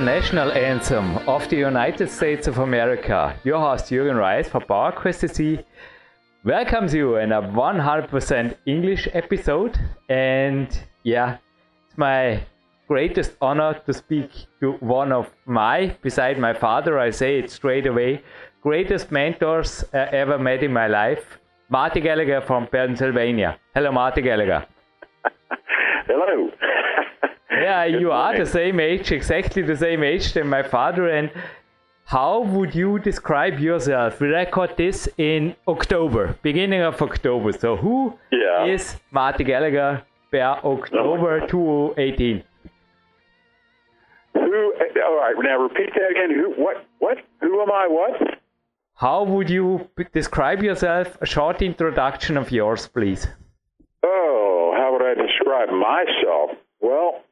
national anthem of the United States of America, your host Jürgen Reis for PowerQuest CC welcomes you in a 100% English episode. And yeah, it's my greatest honor to speak to one of my, beside my father, I say it straight away, greatest mentors I ever met in my life, Marty Gallagher from Pennsylvania. Hello, Marty Gallagher. Yeah, you are the same age, exactly the same age than my father. And how would you describe yourself? We record this in October, beginning of October. So who yeah. is Marty Gallagher per October 2018? Who? All right. Now repeat that again. Who? What? What? Who am I? What? How would you describe yourself? A short introduction of yours, please. Oh, how would I describe myself? Well,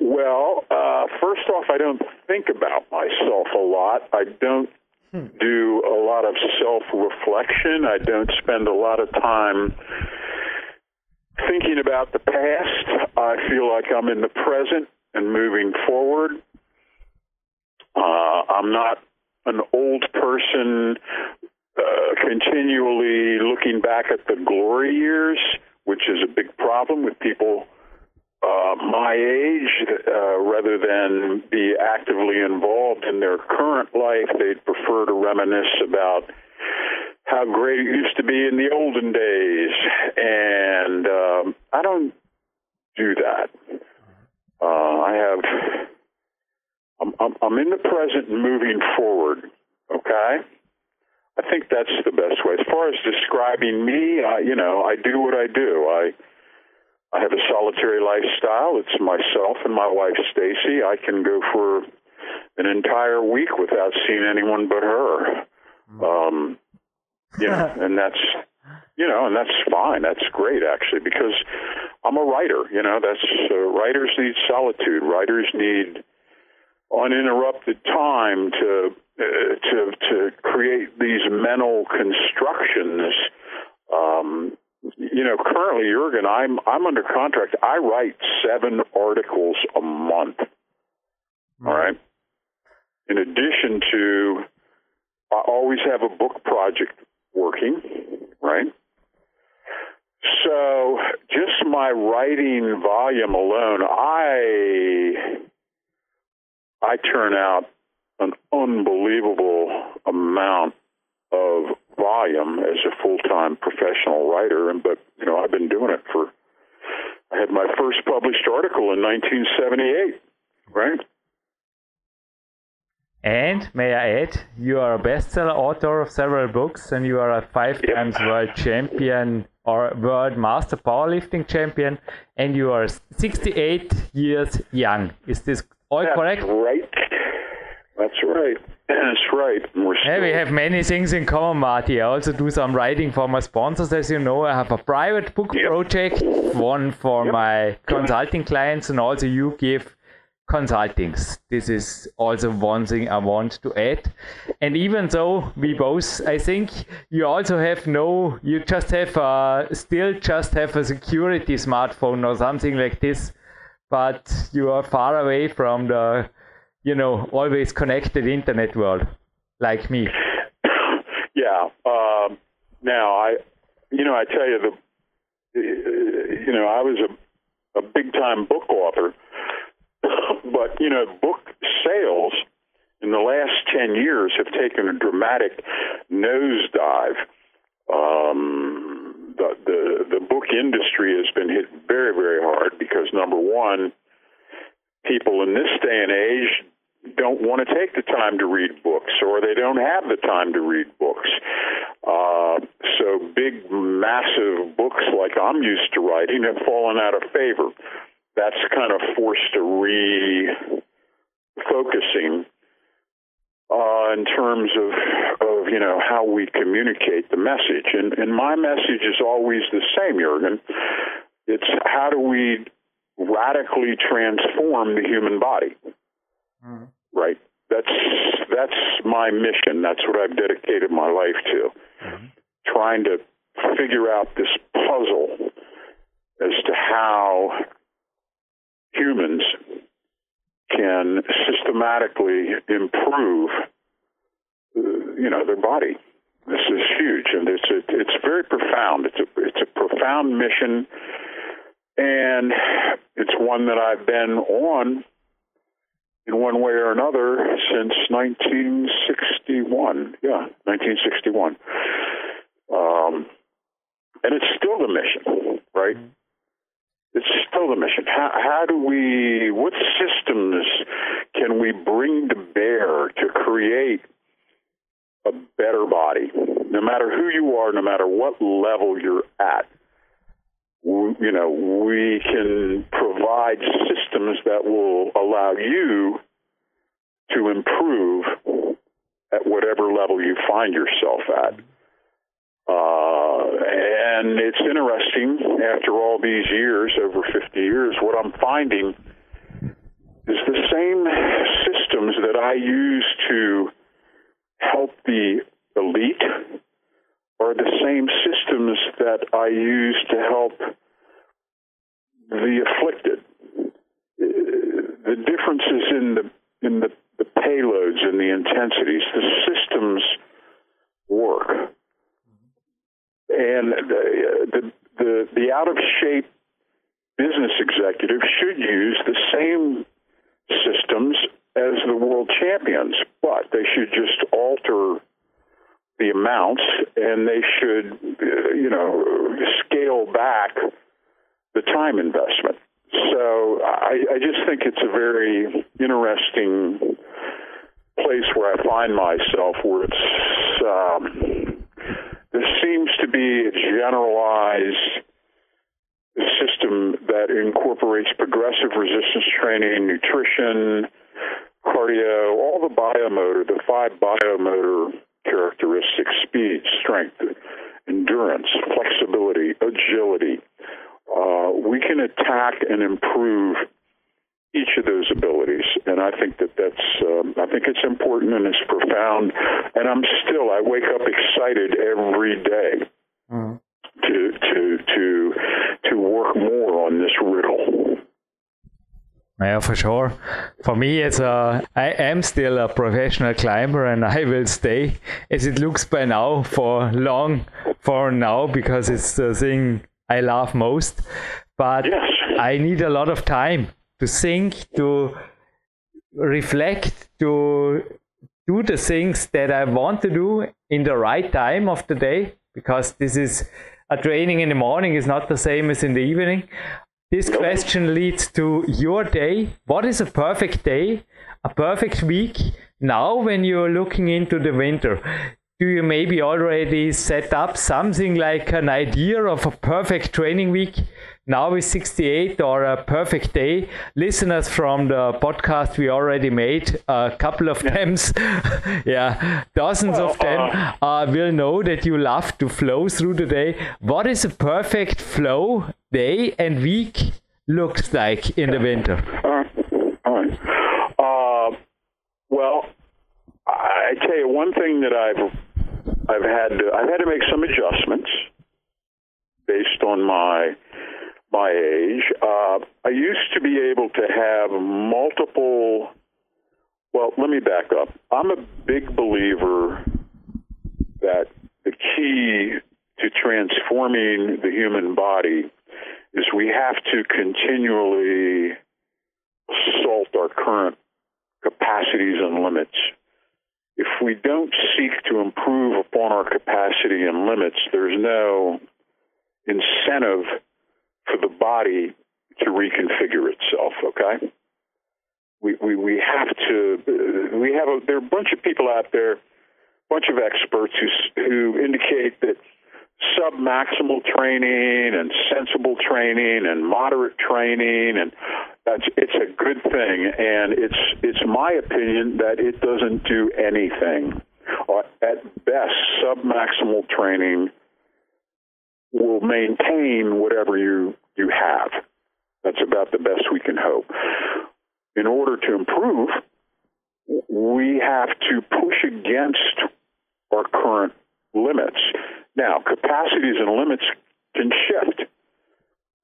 well, uh, first off, I don't think about myself a lot. I don't do a lot of self reflection. I don't spend a lot of time thinking about the past. I feel like I'm in the present and moving forward. Uh, I'm not an old person uh, continually looking back at the glory years, which is a big problem with people uh, my age, uh, rather than be actively involved in their current life, they'd prefer to reminisce about how great it used to be in the olden days. And um, I don't do that. Uh, I have. I'm, I'm, I'm in the present moving forward. Okay. I think that's the best way. As far as describing me, I, you know, I do what I do. I I have a solitary lifestyle. It's myself and my wife Stacy. I can go for an entire week without seeing anyone but her. Um, you know, and that's you know, and that's fine. That's great actually because I'm a writer. You know, that's uh, writers need solitude. Writers need uninterrupted time to uh, to to create these mental constructions. Um, you know, currently, Jurgen, I'm I'm under contract. I write seven articles a month. All right. In addition to, I always have a book project working. Right. So, just my writing volume alone, I I turn out an unbelievable amount of volume as a full time professional writer, and but you know I've been doing it for. I had my first published article in 1978, right? And may I add, you are a bestseller author of several books, and you are a five yep. times world champion or world master powerlifting champion, and you are 68 years young. Is this all That's correct? Right. That's right. That's right. Yeah, we have many things in common, Marty. I also do some writing for my sponsors, as you know. I have a private book yep. project, one for yep. my consulting clients, and also you give consultings. This is also one thing I want to add. And even though we both, I think you also have no, you just have a, still just have a security smartphone or something like this, but you are far away from the you know, always connected internet world like me. yeah. Um, now I, you know, I tell you the, you know, I was a, a big time book author, but you know, book sales in the last 10 years have taken a dramatic nosedive. Um, the, the, the book industry has been hit very, very hard because number one, people in this day and age don't want to take the time to read books or they don't have the time to read books. Uh, so big, massive books like I'm used to writing have fallen out of favor. That's kind of forced a refocusing uh, in terms of, of you know how we communicate the message. And, and my message is always the same, Jurgen. It's how do we radically transform the human body? Mm-hmm. Right. That's that's my mission. That's what I've dedicated my life to. Mm-hmm. Trying to figure out this puzzle as to how humans can systematically improve, you know, their body. This is huge, and it's a, it's very profound. It's a it's a profound mission, and it's one that I've been on in one way or another since 1961. Yeah, 1961. Um, and it's still the mission, right? Mm-hmm it's still the mission. How, how do we, what systems can we bring to bear to create a better body? No matter who you are, no matter what level you're at, you know, we can provide systems that will allow you to improve at whatever level you find yourself at. Uh, and it's interesting, after all these years, over 50 years, what I'm finding is the same systems that I use to help the elite are the same systems that I use to help the afflicted. The difference is in the in the, the payloads and the intensities. The systems work and the the the, the out of shape business executive should use the same systems as the world champions, but they should just alter the amounts and they should, uh, you know, scale back the time investment. So I, I just think it's a very interesting place where I find myself, where it's um, there seems to be a generalized system that incorporates progressive resistance training, nutrition, cardio, all the biomotor, the five biomotor characteristics speed, strength, endurance, flexibility, agility. Uh, we can attack and improve each of those abilities. And I think that that's, um, I think it's important and it's profound. And I'm still, I wake up excited every day mm-hmm. to, to, to, to work more on this riddle. Yeah, for sure. For me, it's a, I am still a professional climber and I will stay as it looks by now for long for now because it's the thing I love most. But yes. I need a lot of time to think, to reflect, to do the things that I want to do in the right time of the day, because this is a training in the morning is not the same as in the evening. This question leads to your day. What is a perfect day, a perfect week now when you're looking into the winter? Do you maybe already set up something like an idea of a perfect training week now is 68 or a perfect day. Listeners from the podcast we already made a couple of yeah. times, yeah, dozens of them uh, uh, will know that you love to flow through the day. What is a perfect flow day and week looks like in the winter? Uh, well, I tell you one thing that I've I've had to, I've had to make some adjustments based on my my age, uh, I used to be able to have multiple. Well, let me back up. I'm a big believer that the key to transforming the human body is we have to continually assault our current capacities and limits. If we don't seek to improve upon our capacity and limits, there's no incentive for the body to reconfigure itself. Okay, we we, we have to. We have a there are a bunch of people out there, a bunch of experts who who indicate that submaximal training and sensible training and moderate training and that's it's a good thing. And it's it's my opinion that it doesn't do anything. Uh, at best submaximal training will maintain whatever you you have. That's about the best we can hope. In order to improve we have to push against our current limits now, capacities and limits can shift.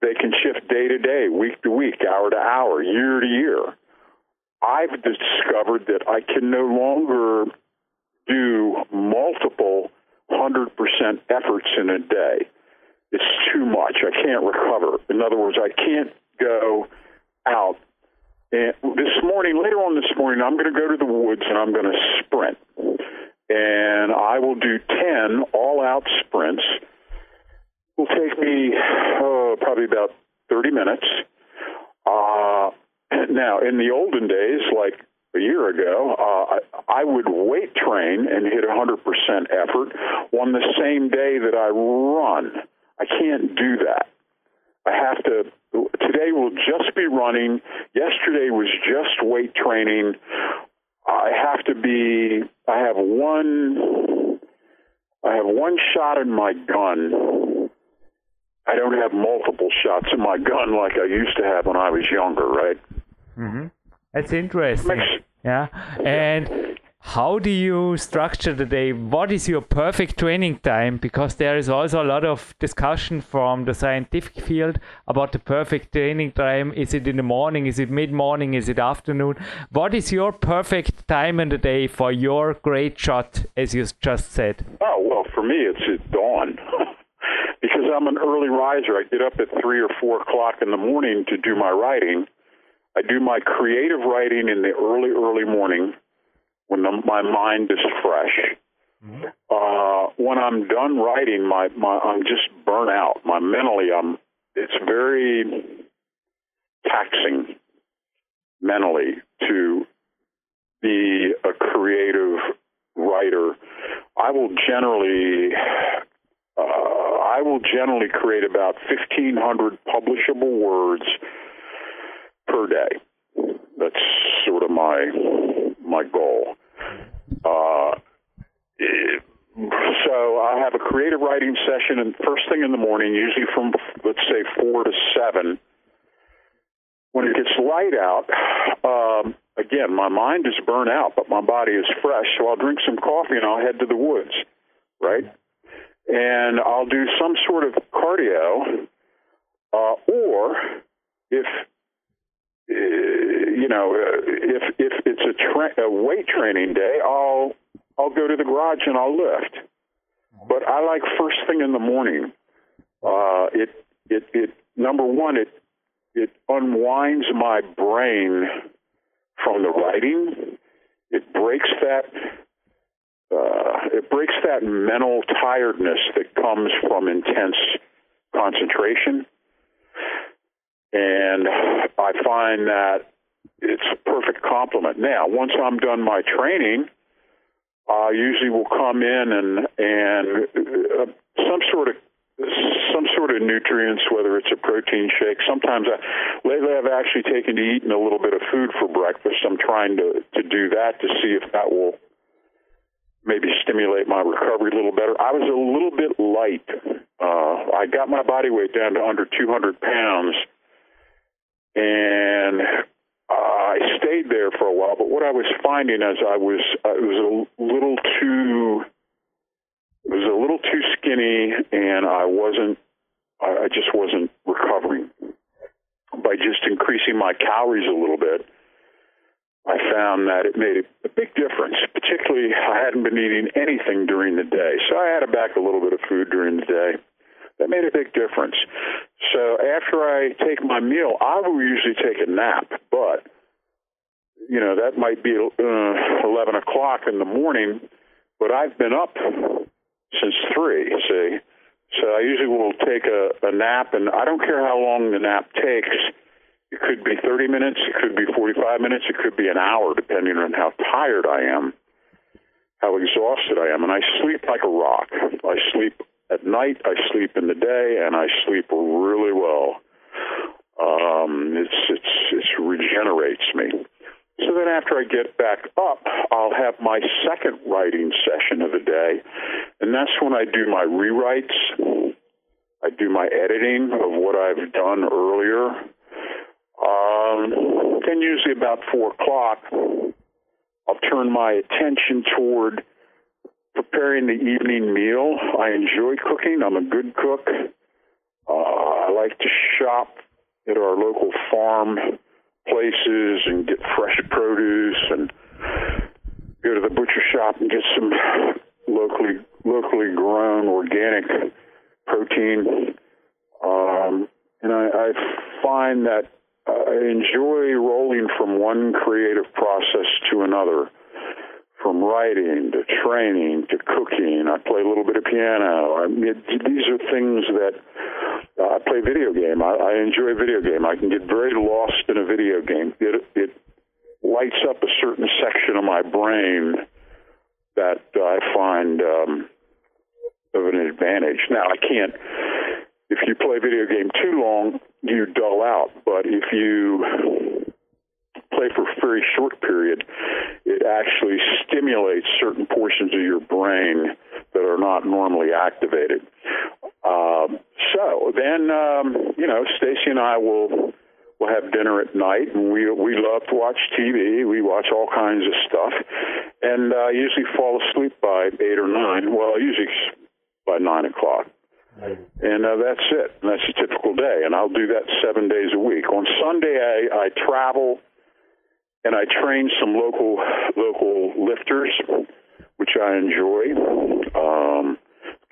They can shift day to day, week to week, hour to hour, year to year. I've discovered that I can no longer do multiple 100% efforts in a day. It's too much. I can't recover. In other words, I can't go out. And this morning, later on this morning, I'm going to go to the woods and I'm going to sprint and I will do 10 all out sprints. It will take me oh, probably about 30 minutes. Uh, now, in the olden days, like a year ago, uh, I, I would weight train and hit 100% effort on the same day that I run. I can't do that. I have to. Today will just be running. Yesterday was just weight training. I have to be. I have one. I have one shot in my gun. I don't have multiple shots in my gun like I used to have when I was younger, right? Mm-hmm. That's interesting. Makes, yeah, and how do you structure the day? What is your perfect training time? Because there is also a lot of discussion from the scientific field about the perfect training time. Is it in the morning? Is it mid morning? Is it afternoon? What is your perfect time in the day for your great shot, as you just said? Oh, well, for me, it's at dawn. because I'm an early riser. I get up at 3 or 4 o'clock in the morning to do my writing. I do my creative writing in the early, early morning when the, my mind is fresh. Mm-hmm. Uh, when I'm done writing, my, my I'm just burnt out. My mentally, I'm it's very taxing mentally to be a creative writer. I will generally uh, I will generally create about 1,500 publishable words per day. That's sort of my my goal. Uh, so I have a creative writing session, and first thing in the morning, usually from let's say four to seven. When it gets light out, um, again, my mind is burnt out, but my body is fresh. So I'll drink some coffee and I'll head to the woods, right? And I'll do some sort of cardio, uh, or if uh, you know, uh, if if it's a, tra- a weight training day, I'll I'll go to the garage and I'll lift. But I like first thing in the morning. Uh, it it it number one it it unwinds my brain from the writing. It breaks that uh, it breaks that mental tiredness that comes from intense concentration. And I find that it's a perfect complement. Now, once I'm done my training, I usually will come in and and uh, some sort of some sort of nutrients, whether it's a protein shake. Sometimes I lately I've actually taken to eating a little bit of food for breakfast. I'm trying to to do that to see if that will maybe stimulate my recovery a little better. I was a little bit light. Uh, I got my body weight down to under 200 pounds and uh, I stayed there for a while. But what I was finding as I was, uh, it was a little too, it was a little too skinny, and I wasn't, I just wasn't recovering. By just increasing my calories a little bit, I found that it made a big difference. Particularly, I hadn't been eating anything during the day, so I added back a little bit of food during the day that made a big difference. So after I take my meal, I will usually take a nap, but you know that might be uh, eleven o'clock in the morning, but I've been up since three. See, So I usually will take a, a nap, and I don't care how long the nap takes. It could be 30 minutes, it could be 45 minutes, it could be an hour, depending on how tired I am, how exhausted I am. And I sleep like a rock. I sleep at night, I sleep in the day, and I sleep really well. Um, it's it's it regenerates me. So then, after I get back up, I'll have my second writing session of the day, and that's when I do my rewrites. I do my editing of what I've done earlier. Um, then, usually about four o'clock, I'll turn my attention toward preparing the evening meal. I enjoy cooking. I'm a good cook. Uh, I like to shop at our local farm places and get fresh produce and go to the butcher shop and get some locally locally grown organic protein. Um, and I, I find that I enjoy rolling from one creative process to another from writing to training to cooking. I play a little bit of piano. I mean, these are things that uh, play video game. I, I enjoy video game. I can get very lost in a video game. It it lights up a certain section of my brain that I find um, of an advantage. Now I can't. If you play video game too long, you dull out. But if you play for a very short period, it actually stimulates certain portions of your brain that are not normally activated. Then, um, you know, Stacy and I will will have dinner at night, and we we love to watch TV. We watch all kinds of stuff, and uh, usually fall asleep by eight or nine. Well, usually by nine o'clock. And uh, that's it. And that's a typical day. And I'll do that seven days a week. On Sunday, I, I travel and I train some local local lifters, which I enjoy. Um,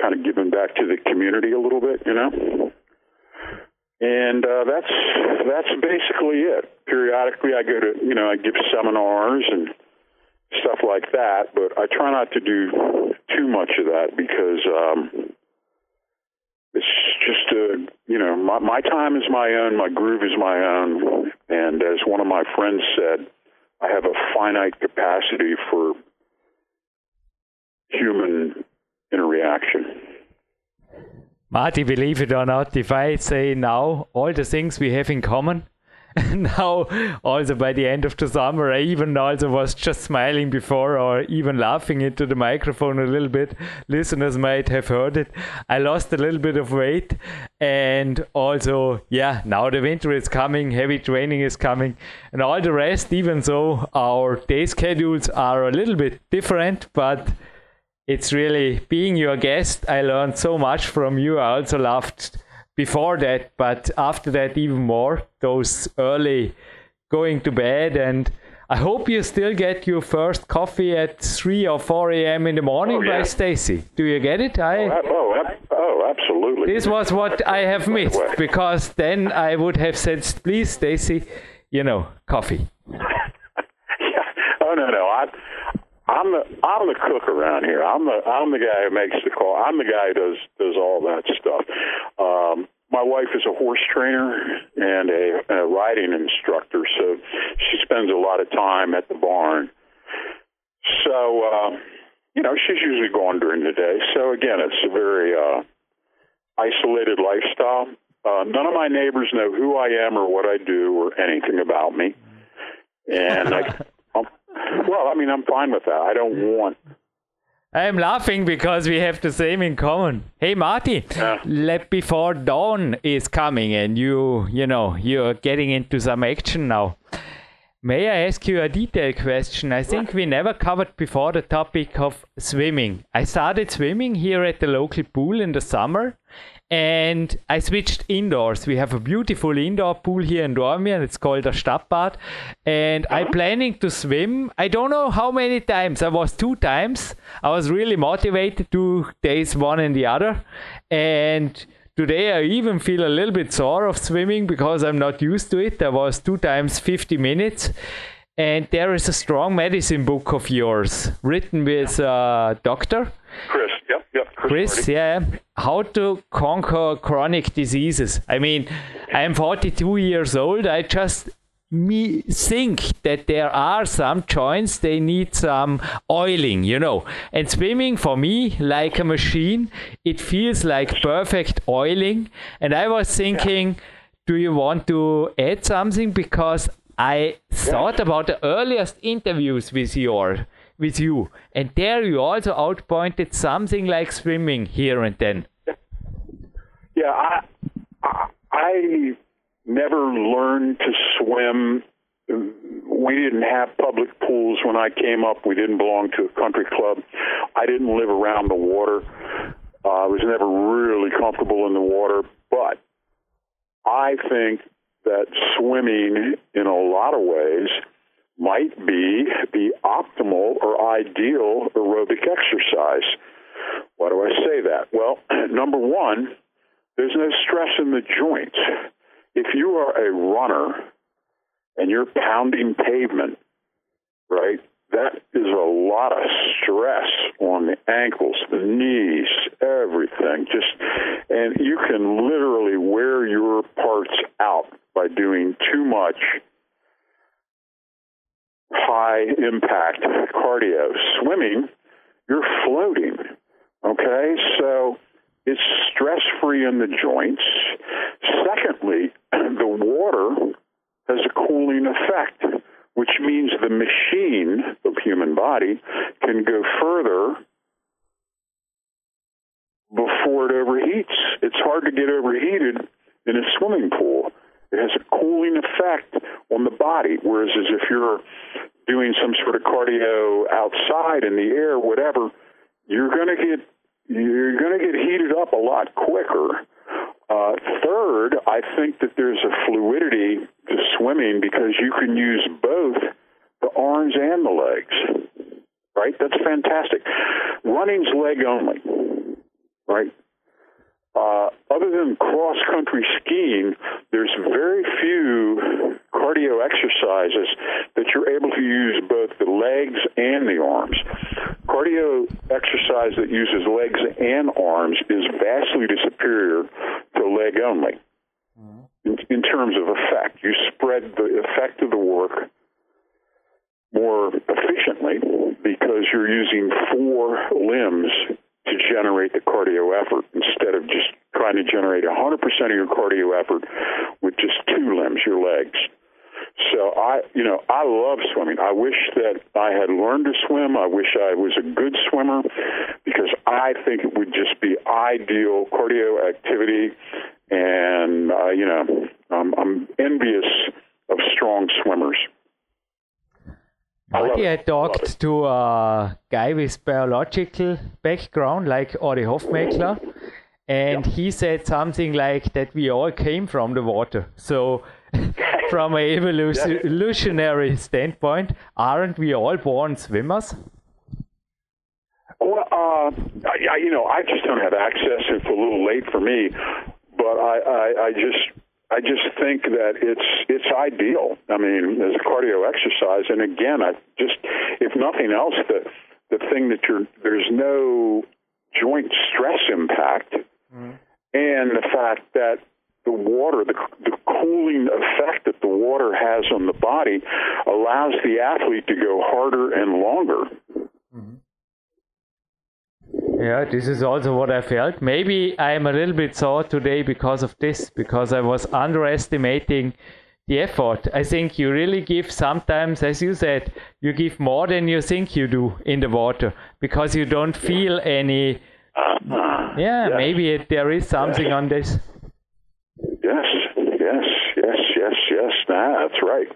kind of giving back to the community a little bit, you know. And uh, that's that's basically it. Periodically, I go to you know I give seminars and stuff like that, but I try not to do too much of that because um, it's just a you know my my time is my own, my groove is my own, and as one of my friends said I have a finite capacity for human interaction. Marty, believe it or not, if I say now all the things we have in common, now also by the end of the summer i even also was just smiling before or even laughing into the microphone a little bit listeners might have heard it i lost a little bit of weight and also yeah now the winter is coming heavy training is coming and all the rest even though our day schedules are a little bit different but it's really being your guest i learned so much from you i also loved before that, but after that, even more. Those early going to bed, and I hope you still get your first coffee at 3 or 4 a.m. in the morning oh, yeah. by Stacy. Do you get it? I, oh, oh, oh, absolutely. This was what I have missed because then I would have said, please, Stacy, you know, coffee. yeah. Oh, no, no. I, I'm the I'm the cook around here. I'm the I'm the guy who makes the call. I'm the guy who does does all that stuff. Um, my wife is a horse trainer and a, a riding instructor, so she spends a lot of time at the barn. So uh, you know she's usually gone during the day. So again, it's a very uh, isolated lifestyle. Uh, none of my neighbors know who I am or what I do or anything about me. And I, well, I mean, I'm fine with that. I don't want. I'm laughing because we have the same in common. Hey, Marty, yeah. before dawn is coming and you, you know, you're getting into some action now. May I ask you a detailed question? I think we never covered before the topic of swimming. I started swimming here at the local pool in the summer and I switched indoors. We have a beautiful indoor pool here in Dornbirn. It's called a Stadtbad. And I'm planning to swim. I don't know how many times. I was two times. I was really motivated two days, one and the other. And today I even feel a little bit sore of swimming because I'm not used to it. I was two times 50 minutes. And there is a strong medicine book of yours written with a doctor. Chris, yep, yep. Chris, yeah, how to conquer chronic diseases. I mean, I am 42 years old. I just me think that there are some joints they need some oiling you know and swimming for me like a machine it feels like perfect oiling and i was thinking yeah. do you want to add something because i thought about the earliest interviews with your with you and there you also outpointed something like swimming here and then yeah i i, never learned to swim. We didn't have public pools when I came up. We didn't belong to a country club. I didn't live around the water. Uh, I was never really comfortable in the water, but I think that swimming, in a lot of ways, might be the optimal or ideal aerobic exercise. Why do I say that? Well, number one, there's no stress in the joints if you are a runner and you're pounding pavement, right, that is a lot of stress on the ankles, the knees, everything. Just and you can literally wear your parts out by doing too much high impact cardio. Swimming, you're floating. Okay? So it's stress free in the joints. Secondly, the water has a cooling effect, which means the machine, the human body, can go further before it overheats. It's hard to get overheated in a swimming pool. It has a cooling effect on the body, whereas as if you're doing some sort of cardio outside in the air, whatever, you're going to get you're going to get heated up a lot quicker. Uh, third, I think that there's a fluidity to swimming because you can use both the arms and the legs. Right? That's fantastic. Running's leg only. Right? Uh, other than cross country skiing, there's very few cardio exercises that you're able to use both the legs and the arms. Cardio exercise that uses legs and arms is vastly superior to leg only in, in terms of effect. You spread the effect of the work more efficiently because you're using four limbs to generate the cardio effort instead of just trying to generate 100% of your cardio effort with just two limbs, your legs. So I, you know, I love swimming. I wish that I had learned to swim. I wish I was a good swimmer because I think it would just be ideal cardio activity. And uh, you know, um, I'm envious of strong swimmers. Buddy, I, I talked to a guy with biological background, like Ori Hofmekler, and yeah. he said something like that we all came from the water. So, from an evolutionary standpoint, aren't we all born swimmers? Well, uh, I, you know, I just don't have access. It's a little late for me, but I, I, I just I just think that it's it's ideal. I mean, as a cardio exercise, and again, I just if nothing else, the the thing that you're there's no joint stress impact, mm-hmm. and the fact that the water, the, the cooling effect that the water has on the body, allows the athlete to go harder and longer. Yeah, this is also what I felt. Maybe I am a little bit sore today because of this, because I was underestimating the effort. I think you really give sometimes, as you said, you give more than you think you do in the water because you don't feel any. Uh, yeah, maybe it, there is something yes. on this. Yes, yes, yes, yes, yes. Nah, that's right.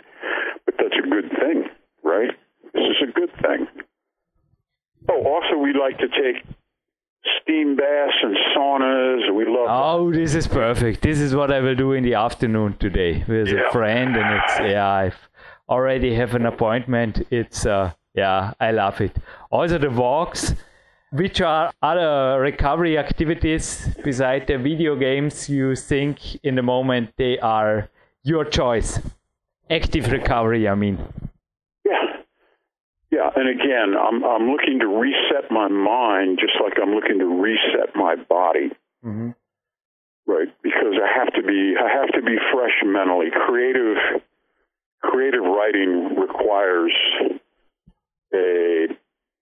But that's a good thing, right? This is a good thing. Oh, also, we like to take steam baths and saunas. We love. Oh, this is perfect. This is what I will do in the afternoon today with yeah. a friend, and it's yeah. I've already have an appointment. It's uh yeah, I love it. Also the walks. Which are other recovery activities beside the video games you think in the moment they are your choice? Active recovery, I mean. And again, I'm I'm looking to reset my mind, just like I'm looking to reset my body. Mm-hmm. Right, because I have to be I have to be fresh mentally. Creative creative writing requires a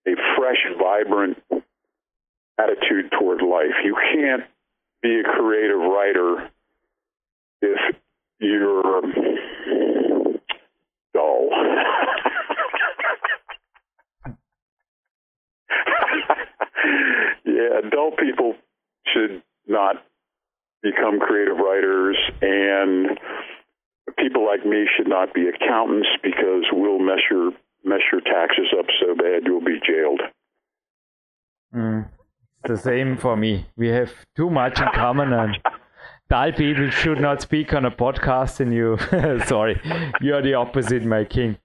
a fresh, vibrant attitude toward life. You can't be a creative writer if you're dull. yeah, dull people should not become creative writers, and people like me should not be accountants because we'll mess your mess your taxes up so bad you'll be jailed. Mm, the same for me. We have too much in common, and dull people should not speak on a podcast. And you, sorry, you are the opposite, my king.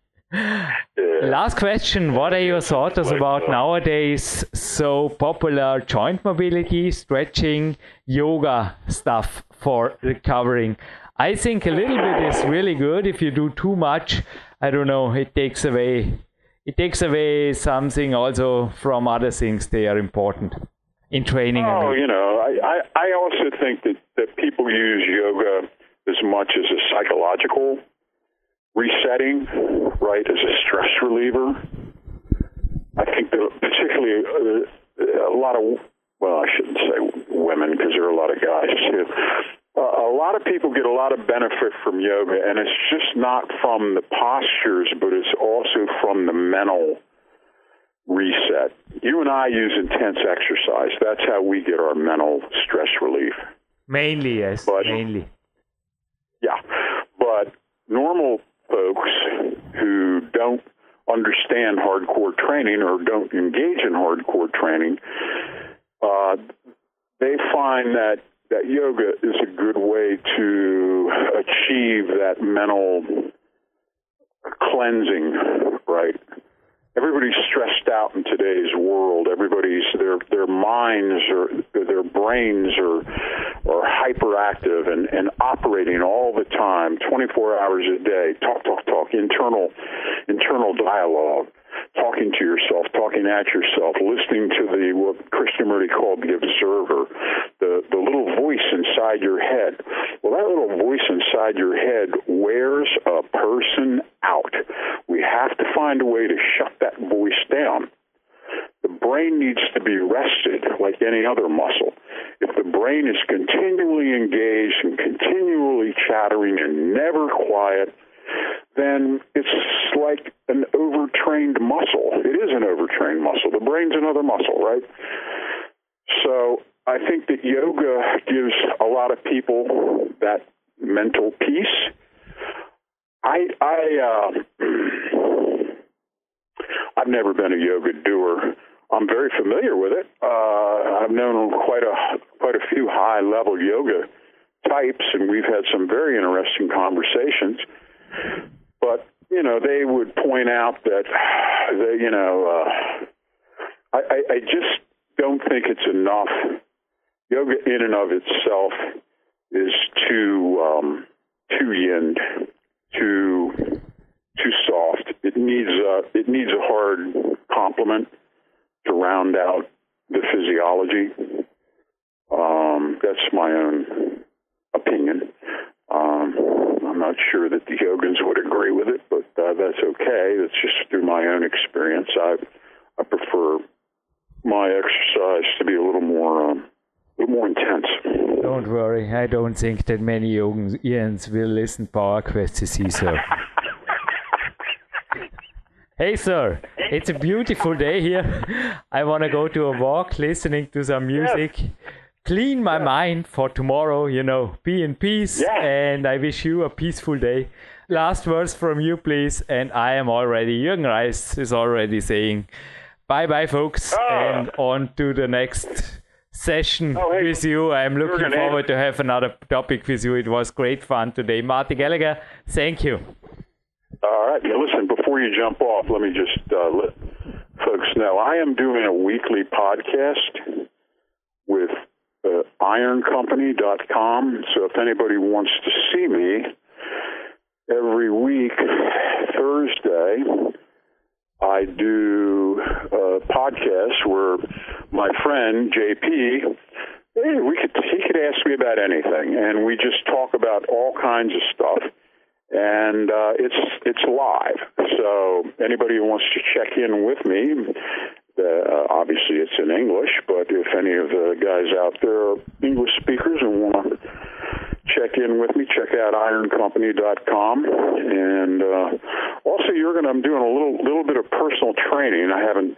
Last question What are your thoughts about uh, nowadays so popular joint mobility, stretching, yoga stuff for recovering? I think a little bit is really good. If you do too much, I don't know, it takes away it takes away something also from other things they are important in training. Oh, you know, I, I, I also think that, that people use yoga as much as a psychological resetting, right, as a stress reliever. I think that particularly uh, a lot of, well, I shouldn't say women because there are a lot of guys too a lot of people get a lot of benefit from yoga, and it's just not from the postures, but it's also from the mental reset. You and I use intense exercise. That's how we get our mental stress relief. Mainly, yes. But, mainly. Yeah. But normal folks who don't understand hardcore training or don't engage in hardcore training, uh, they find that that yoga is a good way to achieve that mental cleansing, right? Everybody's stressed out in today's world. Everybody's their their minds or their brains are are hyperactive and, and operating all the time, 24 hours a day. Talk, talk, talk. Internal internal dialogue talking to yourself, talking at yourself, listening to the what Krishnamurti called the observer, the the little voice inside your head. Well, that little voice inside your head wears a person out. We have to find a way to shut that voice down. The brain needs to be rested like any other muscle. If the brain is continually engaged and continually chattering and never quiet, then it's like an overtrained muscle. It is an overtrained muscle. The brain's another muscle, right? So I think that yoga gives a lot of people that mental peace. I I uh, I've never been a yoga doer. I'm very familiar with it. Uh, I've known quite a quite a few high level yoga types, and we've had some very interesting conversations. You know, they would point out that you know, uh, I, I, I just don't think it's enough. Yoga, in and of itself, is too um, too yin, too too soft. It needs a it needs a hard complement to round out the physiology. Um, that's my own opinion. Um, I'm not sure that the yogins would agree with it, but uh, that's okay. It's just through my own experience. I I prefer my exercise to be a little more um, a little more intense. Don't worry, I don't think that many yogins will listen Power Quest CC, sir. Hey, sir, it's a beautiful day here. I want to go to a walk, listening to some music. Yes clean my yeah. mind for tomorrow, you know, be in peace. Yeah. And I wish you a peaceful day. Last words from you, please. And I am already, Jürgen Reis is already saying bye bye, folks, oh. and on to the next session oh, hey. with you. I'm looking forward to have another topic with you. It was great fun today. Marty Gallagher, thank you. All right. Now, listen, before you jump off, let me just uh, let folks know I am doing a weekly podcast with uh, ironcompany.com. So if anybody wants to see me every week, Thursday, I do a podcast where my friend JP, hey, we could he could ask me about anything, and we just talk about all kinds of stuff. And uh, it's it's live, so anybody who wants to check in with me, uh, obviously it's in English. But if any of the guys out there are English speakers and want to check in with me, check out ironcompany.com. And uh, also, you're going to, I'm doing a little, little bit of personal training. I haven't,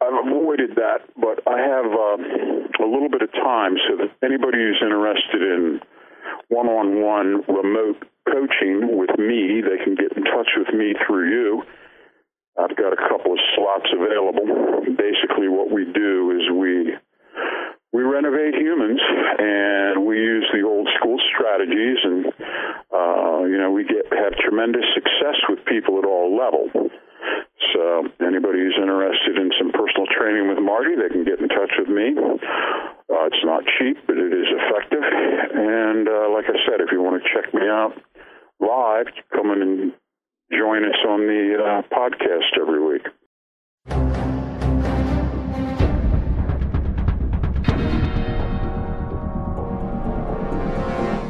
I've avoided that, but I have uh, a little bit of time so that anybody who's interested in one on one remote coaching with me, they can get in touch with me through you. I've got a couple of slots available. Basically, what we do is we we renovate humans and we use the old school strategies and uh, you know we get have tremendous success with people at all levels. So anybody who's interested in some personal training with marty they can get in touch with me. Uh, it's not cheap but it is effective. And uh, like i said if you want to check me out live come in and join us on the uh, podcast every week